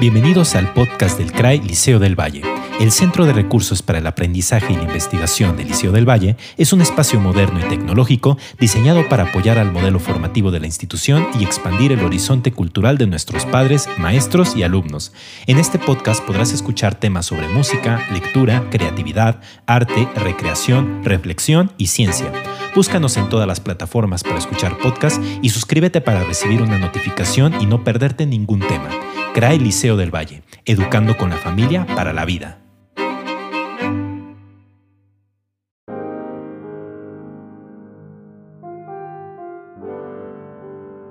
Bienvenidos al podcast del CRAI Liceo del Valle. El Centro de Recursos para el Aprendizaje y la Investigación del Liceo del Valle es un espacio moderno y tecnológico diseñado para apoyar al modelo formativo de la institución y expandir el horizonte cultural de nuestros padres, maestros y alumnos. En este podcast podrás escuchar temas sobre música, lectura, creatividad, arte, recreación, reflexión y ciencia. Búscanos en todas las plataformas para escuchar podcasts y suscríbete para recibir una notificación y no perderte ningún tema. CRAE Liceo del Valle, educando con la familia para la vida.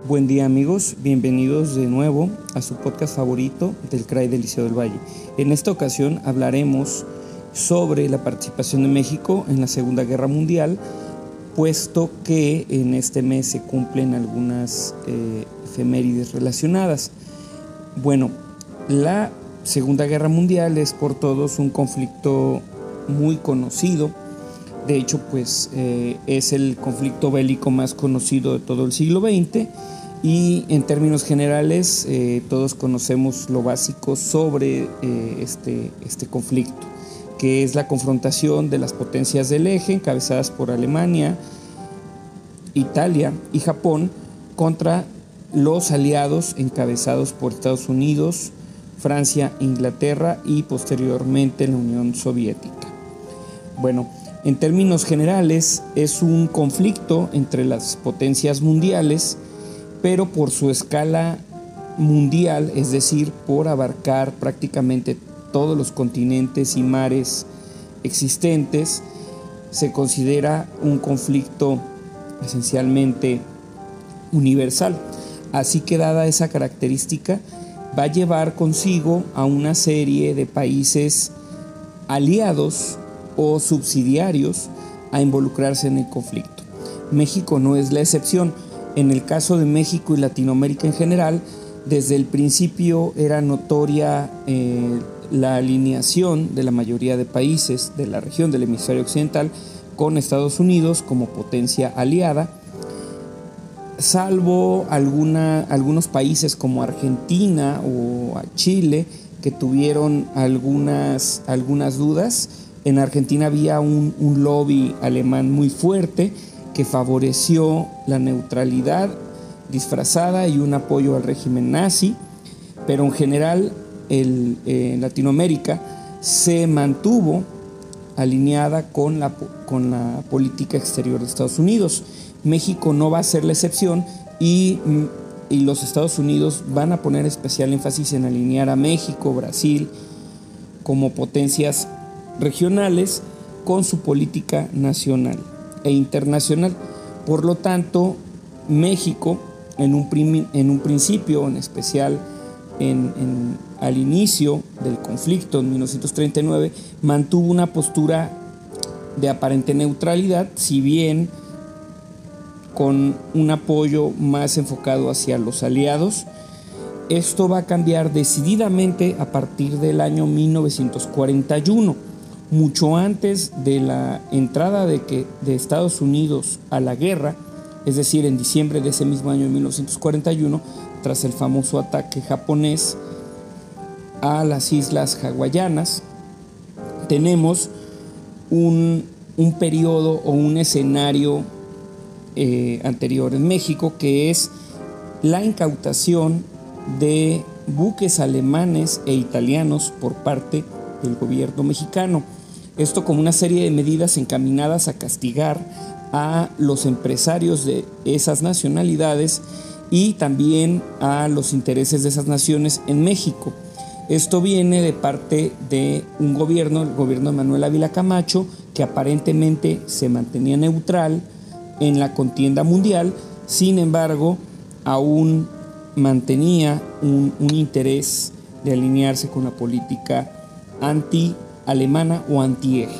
Buen día amigos, bienvenidos de nuevo a su podcast favorito del CRAI del Liceo del Valle. En esta ocasión hablaremos sobre la participación de México en la Segunda Guerra Mundial, puesto que en este mes se cumplen algunas eh, efemérides relacionadas. Bueno, la Segunda Guerra Mundial es por todos un conflicto muy conocido. De hecho, pues eh, es el conflicto bélico más conocido de todo el siglo XX y en términos generales eh, todos conocemos lo básico sobre eh, este, este conflicto, que es la confrontación de las potencias del eje encabezadas por Alemania, Italia y Japón contra los aliados encabezados por Estados Unidos, Francia, Inglaterra y posteriormente la Unión Soviética. Bueno, en términos generales es un conflicto entre las potencias mundiales, pero por su escala mundial, es decir, por abarcar prácticamente todos los continentes y mares existentes, se considera un conflicto esencialmente universal. Así que dada esa característica, va a llevar consigo a una serie de países aliados o subsidiarios a involucrarse en el conflicto. México no es la excepción. En el caso de México y Latinoamérica en general, desde el principio era notoria eh, la alineación de la mayoría de países de la región del hemisferio occidental con Estados Unidos como potencia aliada salvo algunos países como Argentina o Chile que tuvieron algunas, dudas. En Argentina había un, lobby alemán muy fuerte que favoreció la neutralidad disfrazada y un apoyo al régimen nazi, pero en general en Latinoamérica se mantuvo alineada con la, con la política exterior de Estados Unidos. México no va a ser la excepción y, los Estados Unidos van a poner especial énfasis en alinear a México, Brasil como potencias regionales con su política nacional e internacional. Por lo tanto, México en un, en un principio, en especial en, al inicio del conflicto en 1939, mantuvo una postura de aparente neutralidad, si bien con un apoyo más enfocado hacia los aliados. Esto va a cambiar decididamente a partir del año 1941, mucho antes de la entrada de, de Estados Unidos a la guerra, es decir, en diciembre de ese mismo año 1941, tras el famoso ataque japonés a las islas hawaianas, tenemos un, un periodo o un escenario eh, anterior en México, que es la incautación de buques alemanes e italianos por parte del gobierno mexicano. Esto como una serie de medidas encaminadas a castigar a los empresarios de esas nacionalidades y también a los intereses de esas naciones en México. Esto viene de parte de un gobierno, el gobierno de Manuel Ávila Camacho, que aparentemente se mantenía neutral, en la contienda mundial, sin embargo, aún mantenía un, interés de alinearse con la política anti-alemana o anti-eje.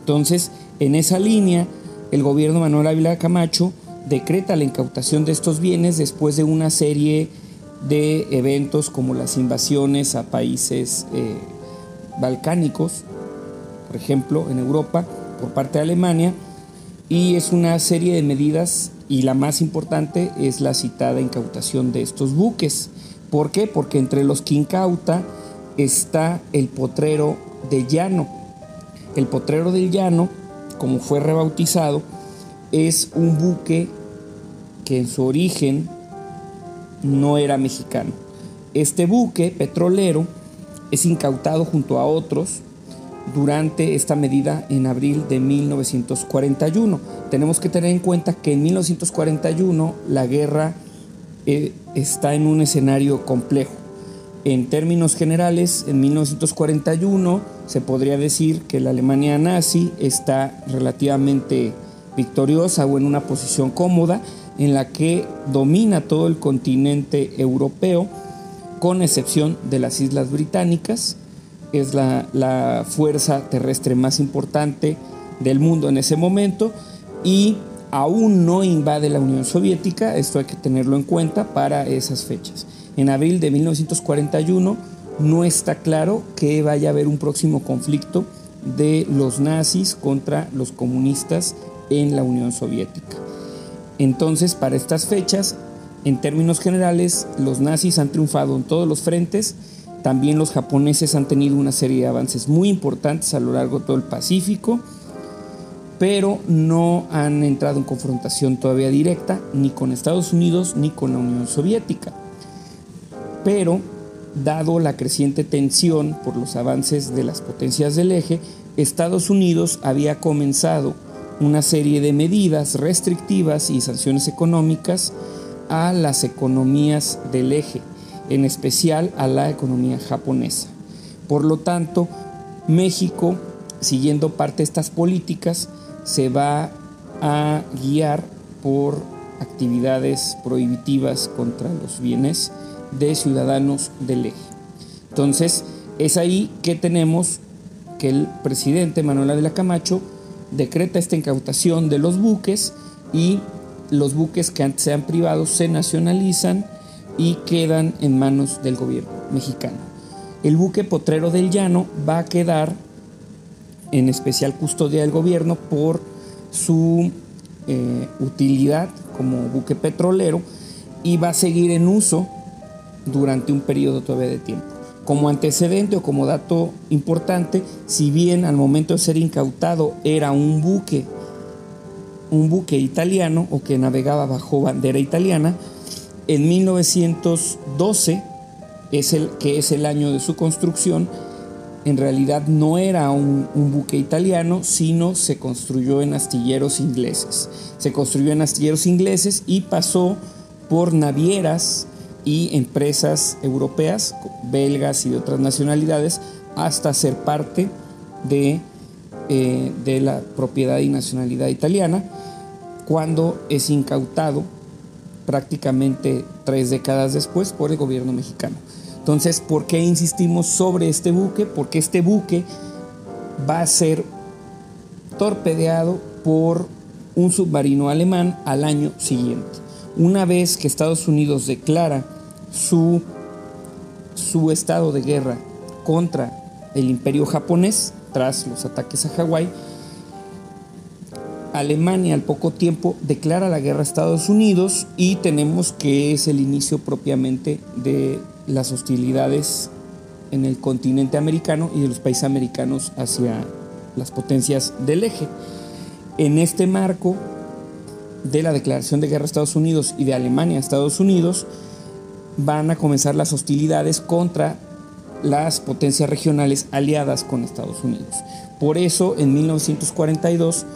Entonces, en esa línea, el gobierno Manuel Ávila Camacho decreta la incautación de estos bienes después de una serie de eventos como las invasiones a países eh, balcánicos, por ejemplo, en Europa, por parte de Alemania, y es una serie de medidas y la más importante es la citada incautación de estos buques. ¿Por qué? Porque entre los que incauta está el potrero de Llano. El potrero del Llano, como fue rebautizado, es un buque que en su origen no era mexicano. Este buque petrolero es incautado junto a otros durante esta medida en abril de 1941. Tenemos que tener en cuenta que en 1941 la guerra eh, está en un escenario complejo. En términos generales, en 1941 se podría decir que la Alemania nazi está relativamente victoriosa o en una posición cómoda en la que domina todo el continente europeo, con excepción de las Islas Británicas. Es la, la fuerza terrestre más importante del mundo en ese momento y aún no invade la Unión Soviética, esto hay que tenerlo en cuenta para esas fechas. En abril de 1941 no está claro que vaya a haber un próximo conflicto de los nazis contra los comunistas en la Unión Soviética. Entonces, para estas fechas, en términos generales, los nazis han triunfado en todos los frentes, también los japoneses han tenido una serie de avances muy importantes a lo largo de todo el Pacífico, pero no han entrado en confrontación todavía directa ni con Estados Unidos ni con la Unión Soviética. Pero, dado la creciente tensión por los avances de las potencias del eje, Estados Unidos había comenzado una serie de medidas restrictivas y sanciones económicas a las economías del eje, en especial a la economía japonesa. Por lo tanto, México, siguiendo parte de estas políticas, se va a guiar por actividades prohibitivas contra los bienes de ciudadanos del eje. Entonces, es ahí que tenemos que el presidente Manuel Ávila Camacho decreta esta incautación de los buques y los buques que antes sean privados se nacionalizan y quedan en manos del gobierno mexicano. El buque Potrero del Llano va a quedar en especial custodia del gobierno por su eh, utilidad como buque petrolero y va a seguir en uso durante un periodo todavía de tiempo. Como antecedente o como dato importante, si bien al momento de ser incautado era un buque, un buque italiano o que navegaba bajo bandera italiana, en 1912, es el, que es el año de su construcción, en realidad no era un, buque italiano, sino se construyó en astilleros ingleses. Se construyó en astilleros ingleses y pasó por navieras y empresas europeas, belgas y de otras nacionalidades, hasta ser parte de, eh, de la propiedad y nacionalidad italiana, cuando es incautado prácticamente tres décadas después por el gobierno mexicano. Entonces, ¿por qué insistimos sobre este buque? Porque este buque va a ser torpedeado por un submarino alemán al año siguiente. Una vez que Estados Unidos declara su, su estado de guerra contra el imperio japonés tras los ataques a Hawái, Alemania al poco tiempo declara la guerra a Estados Unidos y tenemos que es el inicio propiamente de las hostilidades en el continente americano y de los países americanos hacia las potencias del eje. En este marco de la declaración de guerra a Estados Unidos y de Alemania a Estados Unidos, van a comenzar las hostilidades contra las potencias regionales aliadas con Estados Unidos. Por eso, en 1942,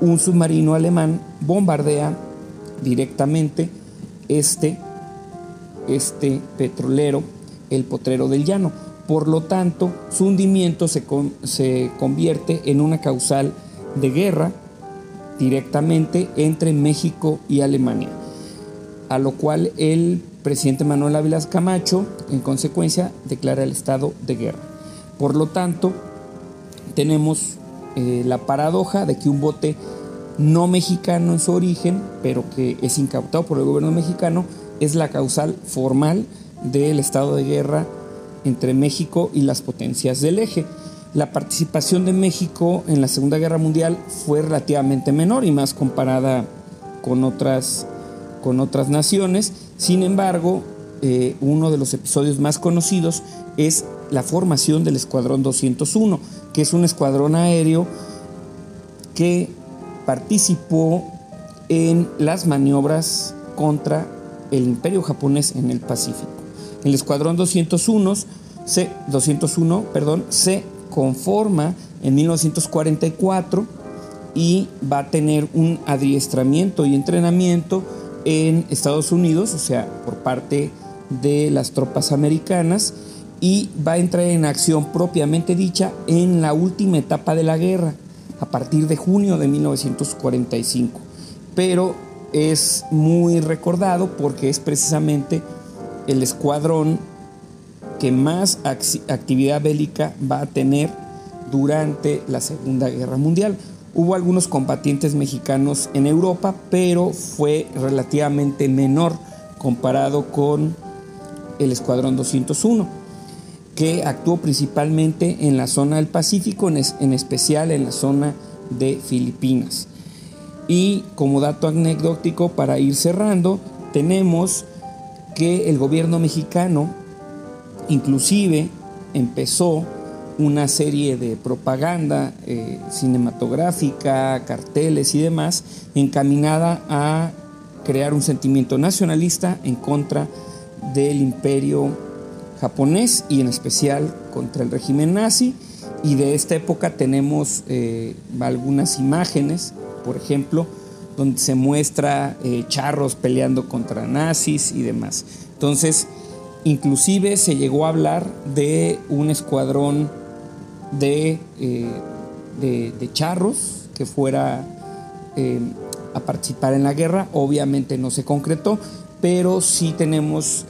un submarino alemán bombardea directamente este, este petrolero, el potrero del llano. Por lo tanto, su hundimiento se, se convierte en una causal de guerra directamente entre México y Alemania, a lo cual el presidente Manuel Ávila Camacho, en consecuencia, declara el estado de guerra. Por lo tanto, tenemos eh, la paradoja de que un bote no mexicano en su origen, pero que es incautado por el gobierno mexicano, es la causal formal del estado de guerra entre México y las potencias del eje. La participación de México en la Segunda Guerra Mundial fue relativamente menor y más comparada con otras, con otras naciones sin embargo, eh, uno de los episodios más conocidos es la formación del Escuadrón 201, que es un escuadrón aéreo que participó en las maniobras contra el imperio japonés en el Pacífico. El Escuadrón 201 se, 201, perdón, se conforma en 1944 y va a tener un adiestramiento y entrenamiento en Estados Unidos, o sea, por parte de las tropas americanas, y va a entrar en acción propiamente dicha en la última etapa de la guerra, a partir de junio de 1945. Pero es muy recordado porque es precisamente el escuadrón que más actividad bélica va a tener durante la Segunda Guerra Mundial. Hubo algunos combatientes mexicanos en Europa, pero fue relativamente menor comparado con el Escuadrón 201, que actuó principalmente en la zona del Pacífico, en especial en la zona de Filipinas. Y como dato anecdótico para ir cerrando, tenemos que el gobierno mexicano inclusive empezó una serie de propaganda eh, cinematográfica, carteles y demás, encaminada a crear un sentimiento nacionalista en contra del imperio japonés y en especial contra el régimen nazi. Y de esta época tenemos eh, algunas imágenes por ejemplo, donde se muestra eh, charros peleando contra nazis y demás. Entonces, inclusive se llegó a hablar de un escuadrón de, eh, de, charros que fuera a participar en la guerra. Obviamente no se concretó, pero sí tenemos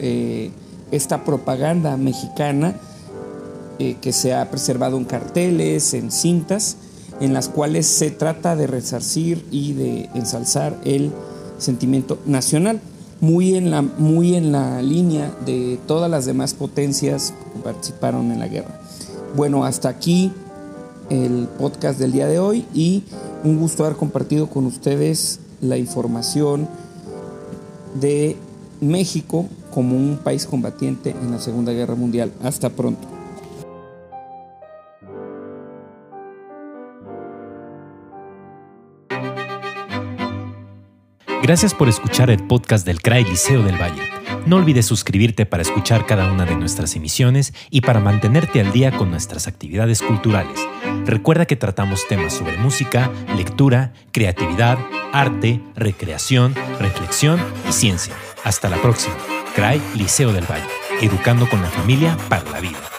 esta propaganda mexicana que se ha preservado en carteles, en cintas, en las cuales se trata de resarcir y de ensalzar el sentimiento nacional, muy en la, muy en la línea de todas las demás potencias que participaron en la guerra. Bueno, hasta aquí el podcast del día de hoy y un gusto haber compartido con ustedes la información de México como un país combatiente en la Segunda Guerra Mundial. Hasta pronto. Gracias por escuchar el podcast del CRAI Liceo del Valle. No olvides suscribirte para escuchar cada una de nuestras emisiones y para mantenerte al día con nuestras actividades culturales. Recuerda que tratamos temas sobre música, lectura, creatividad, arte, recreación, reflexión y ciencia. Hasta la próxima. CRAI Liceo del Valle, educando con la familia para la vida.